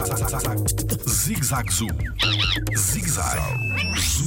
Zig-Zag Zoo. Zig-Zag Zoo.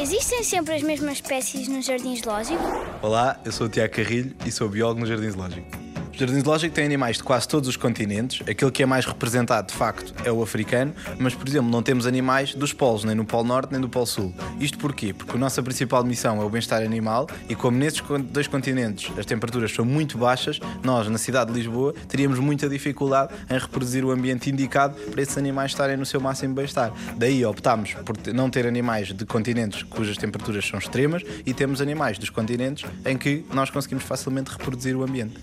Existem sempre as mesmas espécies no jardim zoológico? Olá, eu sou o Tiago Carrilho e sou biólogo no Jardim Zoológico. O Jardim Zoológico tem animais de quase todos os continentes. Aquele que é mais representado, de facto, é o africano, mas, por exemplo, não temos animais dos polos, nem no Polo Norte nem do Polo Sul. Isto porquê? Porque a nossa principal missão é o bem-estar animal e, como nesses dois continentes as temperaturas são muito baixas, nós, na cidade de Lisboa, teríamos muita dificuldade em reproduzir o ambiente indicado para esses animais estarem no seu máximo bem-estar. Daí optámos por não ter animais de continentes cujas temperaturas são extremas e temos animais dos continentes em que nós conseguimos facilmente reproduzir o ambiente.